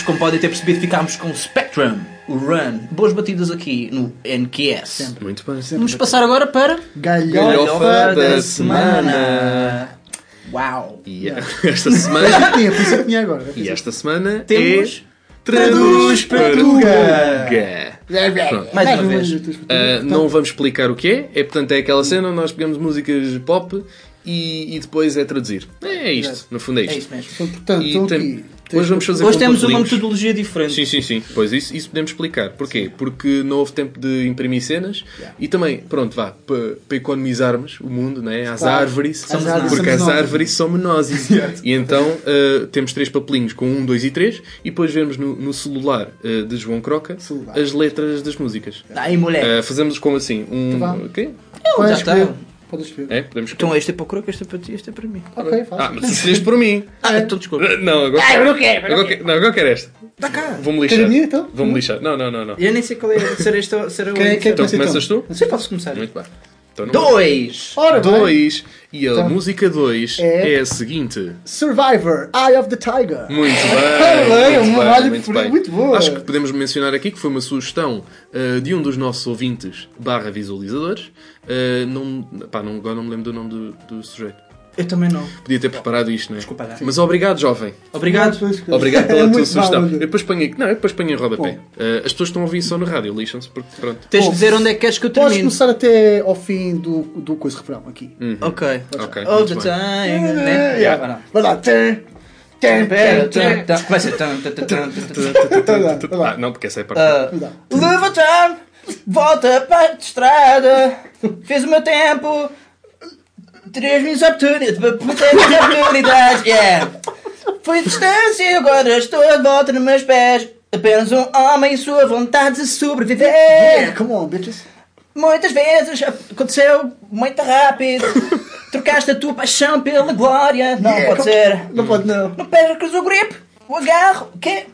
Como podem ter percebido, ficámos com o Spectrum, o Run. Boas batidas aqui no NQS. Muito bem. Vamos passar agora para Galhofa da semana. Uau! E [laughs] esta semana. Tinha, por isso é que tinha agora. E esta semana Temos é Traduz para Tuga. Mais uma vez. Ah, não vamos explicar o que é. É portanto é aquela cena onde nós pegamos músicas pop e, e depois é traduzir. É isto, no fundo é isto. É isso mesmo. Portanto, E tem-. Hoje vamos fazer Hoje temos uma metodologia diferente. Sim, sim, sim. Pois isso, isso podemos explicar. Porquê? Porque não houve tempo de imprimir cenas e também, pronto, vá, para, para economizarmos o mundo, né? as Claro. árvores, As árvores porque as árvores somos nós. [laughs] e então uh, temos três papelinhos com um, dois e três e depois vemos no, no celular uh, de João Croca Celular. as letras das músicas. Aí, moleque. Uh, fazemos como assim? Um. Tá bom. o quê? Ele já está. Podes escolher. É? Podemos Então este é para o croco, este é para ti, este é para mim. Ok, faz. Ah, mas tu escolheste por mim. [laughs] Ah, então desculpa. Não, agora. Ah, eu não quero, não Agora, quero. que- não, agora quero esta. Está cá. Vou-me a lixar. minha, então? Vou-me lixar. Não, não, não, não. Eu nem sei qual é ser este ser a Quem é que é Então Começa começas então. tu? Sim, posso começar. Muito bem. Então, não- Dois! Ora bem. Dois. E a Então. música 2 É- é... a seguinte. Survivor, Eye of the Tiger. Muito bem. bem, é muito uma bem, muito bem. muito boa. Acho que podemos mencionar aqui que foi uma sugestão uh, de um dos nossos ouvintes barra visualizadores. Uh, não, pá, não, agora não me lembro do nome do, do sujeito. Eu também não. Podia ter preparado isto, não é? Desculpa, dá. Mas obrigado, jovem. Obrigado. Obrigado pela [laughs] É tua sugestão. Eu depois ponho aqui. Não, eu depois ponho em rodapé. Uh, as pessoas estão a ouvir só no rádio, lixam-se porque pronto. Tens de dizer onde é que queres que eu Podes termine. começar até ao fim do, do coisa refrão aqui. Ok. Ok, All muito the time. Né? Yeah. Vai lá. Vai lá. Ser. lá, lá. Ah, não, porque essa é a parte. Ah, Vai lá. Levanta, volta para a estrada, fez o meu tempo, três minhas oportunidades, yeah. Fui distância e agora estou de volta nos meus pés. Apenas um homem e sua vontade de sobreviver. Yeah, come on, bitches. Muitas vezes aconteceu muito rápido. Trocaste a tua paixão pela glória. Não Yeah, pode ser. Não pode não. Não percas o grip, o agarro, o quê?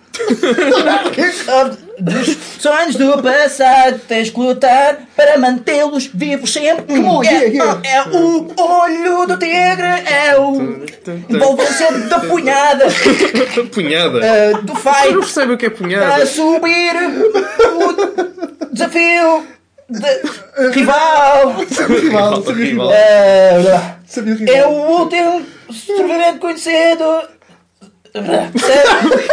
Dos sonhos do passado tens que lutar para mantê-los vivos sempre. É, yeah, yeah. é o olho do tigre, é o envolvência da [laughs] punhada, punhada. eh, do Eu não fight, percebo o que é a punhada. subir o desafio de rival. Rival, sabia rival. Sabia rival. é o último sobrevivente conhecido.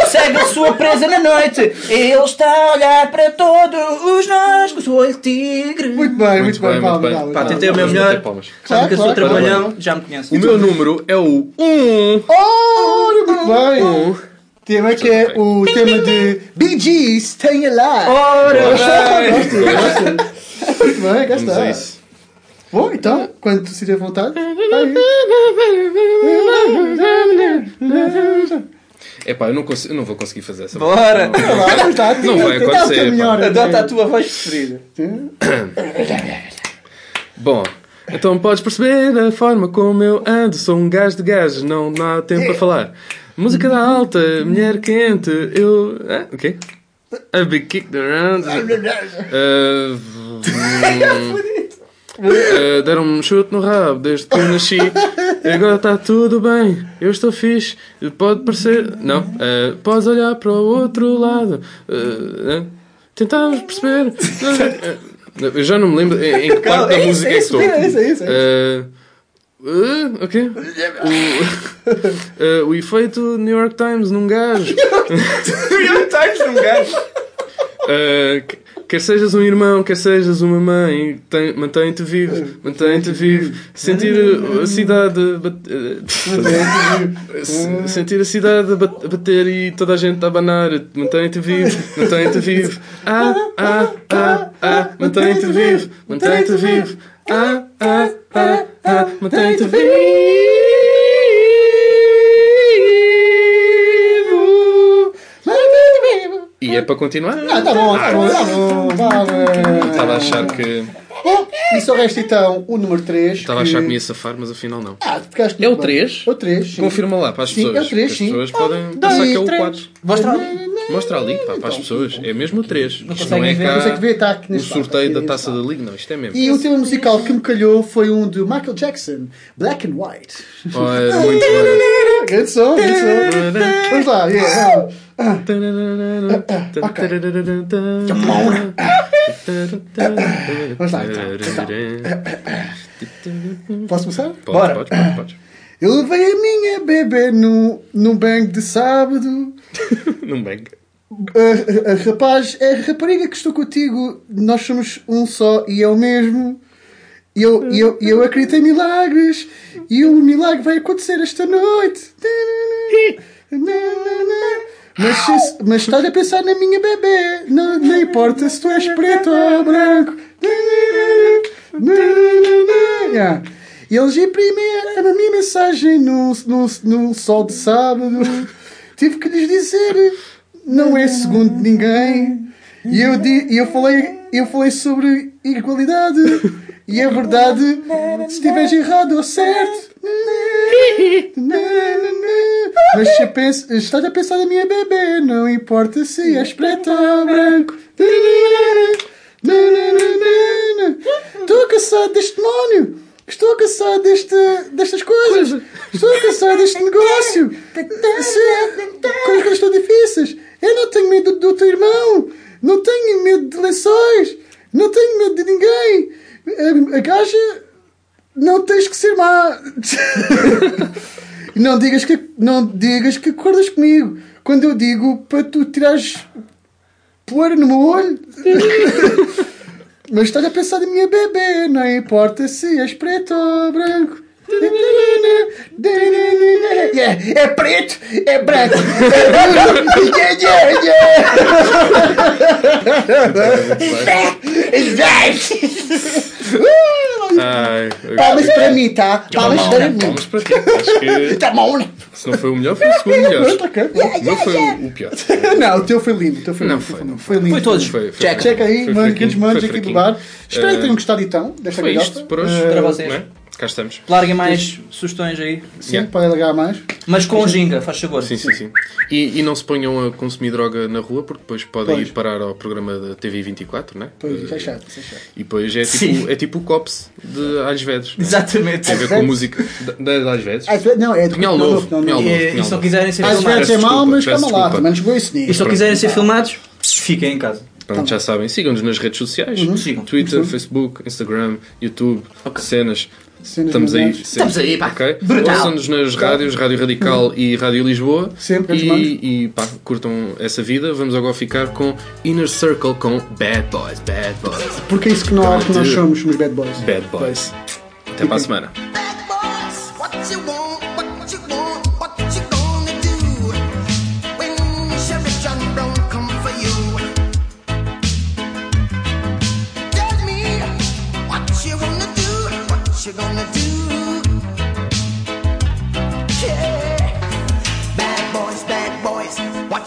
Segue, a sua presa na noite. Ele está a olhar para todos nós com o seu olho tigre. Muito bem, muito, bem. muito Palma, bem. palma, Pá, tentei o meu melhor. palmas. Sabe que eu sou Claro, claro, trabalhão, já me conhece. O meu número é o 1. Ora, muito bem. Tema que é o tema de Bee Gees, Staying Alive. Ora, Gosto, gosto. Muito bem, cá a está. Bom, então, quando tu sentir vontade, vai. Epá, eu não, consigo, eu não vou conseguir fazer essa. Bora. Não, Vai lá, está, Não vai acontecer, pá. adota a tua voz preferida. [coughs] Bom, então podes perceber a forma como eu ando. Sou um gajo de gajos, não, não há tempo para falar. Música da alta, mulher quente, eu. Ah, o quê? A big kick around. Uh, [laughs] uh, Deram-me um chute no rabo desde que eu nasci. Agora está tudo bem, eu estou fixe. Pode parecer. Não, uh, podes olhar para o outro lado. Uh, uh, tentamos perceber. Eu já não me lembro em, em que parte da é música é é isso, estou. é isso, é isso, é Uh, uh, ok. O, uh, [laughs] o efeito New York Times num gajo. Uh, que- quer sejas um irmão, quer sejas uma mãe, mantém-te vivo, mantém-te vivo. Sentir a cidade bat- uh, se- sentir a cidade a bater e toda a gente a abanar, mantém-te vivo, mantém-te vivo. Ah, ah, ah, ah, mantém-te vivo, mantém-te vivo. Ah, ah, ah, ah, mantém-te vivo. E é para continuar? Ah, tá bom, tá bom, tá bom. Vale. Estava a achar que. Bom, e só resta então o número 3. Estava a achar que me ia safar, mas afinal não. Ah, ficaste É o muito bem. três? É o 3. Confirma lá para as Sim, pessoas. é o três, que sim. As pessoas podem Ah, pensar que é o três. 4. Mostra ali. Mostra ali, pá, para as pessoas. É mesmo o 3. Isto não conseguem é ver. cá Consegue ver, está aqui o neste sorteio da taça da. Liga. Não, isto é mesmo. E o tema musical que me calhou foi um de Michael Jackson, Black and White. Olha, [laughs] muito bom. Grande som, grande som. Vamos lá, yeah, vamos. Vamos lá, então. [laughs] Posso começar? Podes, podes, podes. Eu levei a minha bebê num, num banco de sábado. [laughs] Num bang. A, a- a rapaz, é a rapariga que estou contigo. Nós somos um só e é o mesmo. E eu, eu, eu acredito em milagres. E o milagre vai acontecer esta noite. Mas, se- mas estás a pensar na minha bebê. Não, não importa se tu és preto ou branco. [laughs] Yeah. E eles imprimem a minha mensagem num, num, num sol de sábado. Tive que lhes dizer, não é segundo ninguém. E eu, di, eu, falei, eu falei sobre igualdade. E é verdade, se estiveres errado ou certo. Mas se pensa, estás a pensar na minha bebê, não importa se és preto ou branco. Estou cansado deste demónio. Estou cansado deste, destas coisas. Estou cansado deste [laughs] negócio. Sim, coisas que estão difíceis. Eu não tenho medo do teu irmão. Não tenho medo de lençóis. Não tenho medo de ninguém. A, a gaja não tens que ser má. [laughs] não digas que não digas que acordas comigo quando eu digo para tu tirares poeira no meu olho. [laughs] Mas estás a pensar na minha bebê, não importa se és preto ou branco. Yeah, é preto, é branco. É yeah, yeah, Ai, yeah. Palmas para mim, tá? Palmas para mim. Palmas para ti. Acho que Tá bom, né? se não foi o melhor, foi o segundo melhor. O meu foi o pior. Não, o teu foi lindo. O teu foi Não lindo. foi, não Foi lindo. Foi todos. Foi, foi Check. Checa aí, Foi manos foi aqui do bar. Espero que Eh, tenham gostado então desta Foi isto por hoje. Eh, Para vocês. É? Cá estamos. Larguem mais sugestões aí. Sim, podem largar mais. Mas com ginga, faz favor. Sim, sim, sim. E, e não se ponham a consumir droga na rua porque depois podem Pois. ir parar ao programa da TV 24, né? Pois, isso é Eh, chato, isso é chato. E depois é Sim. tipo, é tipo o COPS de Alves Vedres. né? Exatamente. Tem a ver com Vedres? música da, da Alves Vedres. Às vezes, não, é de Pinhal não, Novo. Pinhal E, se não Novo. quiserem ser Às vezes filmados, é mau, mas calma lá, também nos vou isso e se não quiserem ser filmados, fiquem em casa. Pronto, já sabem, sigam-nos nas redes sociais: Sigam. Twitter, Facebook, Instagram, YouTube, cenas. Cenas Estamos aí. Estamos aí, pá. Ok? Brutal. Ouçam-nos nas rádios, Rádio Radical e Rádio Lisboa. Sempre, e, e pá, curtam essa vida. Vamos agora ficar com Inner Circle com Bad Boys, Bad Boys, Porque é isso que nós, que nós somos, somos bad boys. Bad Boys. Até para a semana. What you want,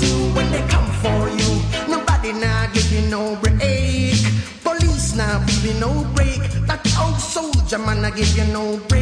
Do when they come for you? Nobody now give you no break. Police now give you no break. That old soldier man I give you no break.